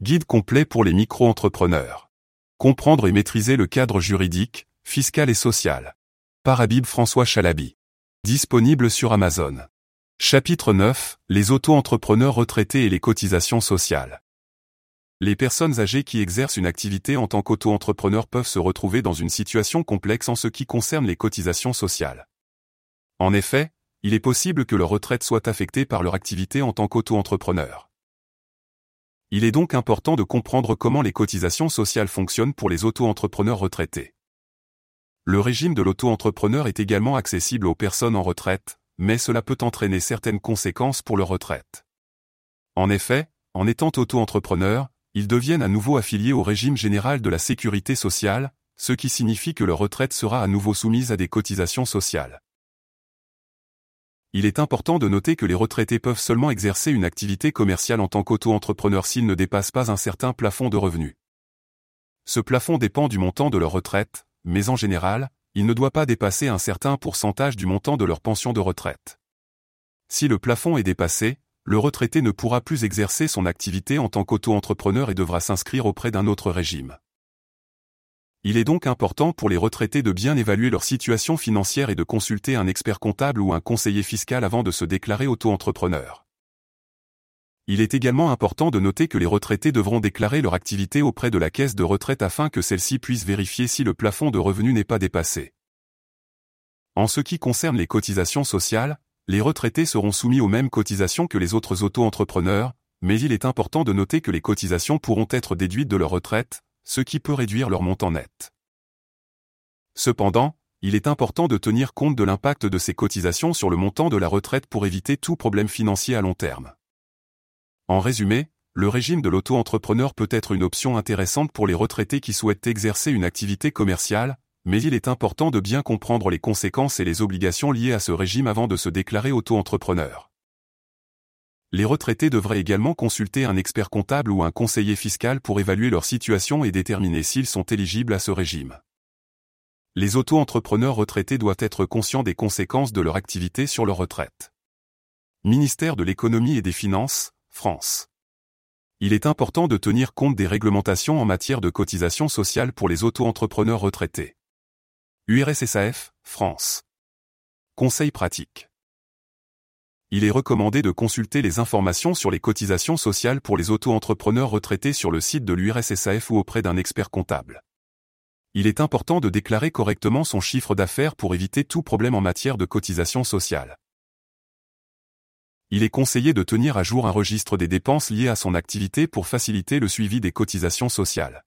Guide complet pour les micro-entrepreneurs. Comprendre et maîtriser le cadre juridique, fiscal et social. Par Habib François Chalabi. Disponible sur Amazon. Chapitre 9. Les auto-entrepreneurs retraités et les cotisations sociales. Les personnes âgées qui exercent une activité en tant qu'auto-entrepreneur peuvent se retrouver dans une situation complexe en ce qui concerne les cotisations sociales. En effet, il est possible que leur retraite soit affectée par leur activité en tant qu'auto-entrepreneur. Il est donc important de comprendre comment les cotisations sociales fonctionnent pour les auto-entrepreneurs retraités. Le régime de l'auto-entrepreneur est également accessible aux personnes en retraite, mais cela peut entraîner certaines conséquences pour leur retraite. En effet, en étant auto-entrepreneur, ils deviennent à nouveau affiliés au régime général de la sécurité sociale, ce qui signifie que leur retraite sera à nouveau soumise à des cotisations sociales. Il est important de noter que les retraités peuvent seulement exercer une activité commerciale en tant qu'auto-entrepreneur s'ils ne dépassent pas un certain plafond de revenus. Ce plafond dépend du montant de leur retraite, mais en général, il ne doit pas dépasser un certain pourcentage du montant de leur pension de retraite. Si le plafond est dépassé, le retraité ne pourra plus exercer son activité en tant qu'auto-entrepreneur et devra s'inscrire auprès d'un autre régime. Il est donc important pour les retraités de bien évaluer leur situation financière et de consulter un expert comptable ou un conseiller fiscal avant de se déclarer auto-entrepreneur. Il est également important de noter que les retraités devront déclarer leur activité auprès de la caisse de retraite afin que celle-ci puisse vérifier si le plafond de revenus n'est pas dépassé. En ce qui concerne les cotisations sociales, les retraités seront soumis aux mêmes cotisations que les autres auto-entrepreneurs, mais il est important de noter que les cotisations pourront être déduites de leur retraite, ce qui peut réduire leur montant net. Cependant, il est important de tenir compte de l'impact de ces cotisations sur le montant de la retraite pour éviter tout problème financier à long terme. En résumé, le régime de l'auto-entrepreneur peut être une option intéressante pour les retraités qui souhaitent exercer une activité commerciale, mais il est important de bien comprendre les conséquences et les obligations liées à ce régime avant de se déclarer auto-entrepreneur. Les retraités devraient également consulter un expert comptable ou un conseiller fiscal pour évaluer leur situation et déterminer s'ils sont éligibles à ce régime. Les auto-entrepreneurs retraités doivent être conscients des conséquences de leur activité sur leur retraite. Ministère de l'économie et des finances, France. Il est important de tenir compte des réglementations en matière de cotisation sociale pour les auto-entrepreneurs retraités. URSSAF, France. Conseil pratique. Il est recommandé de consulter les informations sur les cotisations sociales pour les auto-entrepreneurs retraités sur le site de l'URSSAF ou auprès d'un expert comptable. Il est important de déclarer correctement son chiffre d'affaires pour éviter tout problème en matière de cotisation sociale il est conseillé de tenir à jour un registre des dépenses liées à son activité pour faciliter le suivi des cotisations sociales.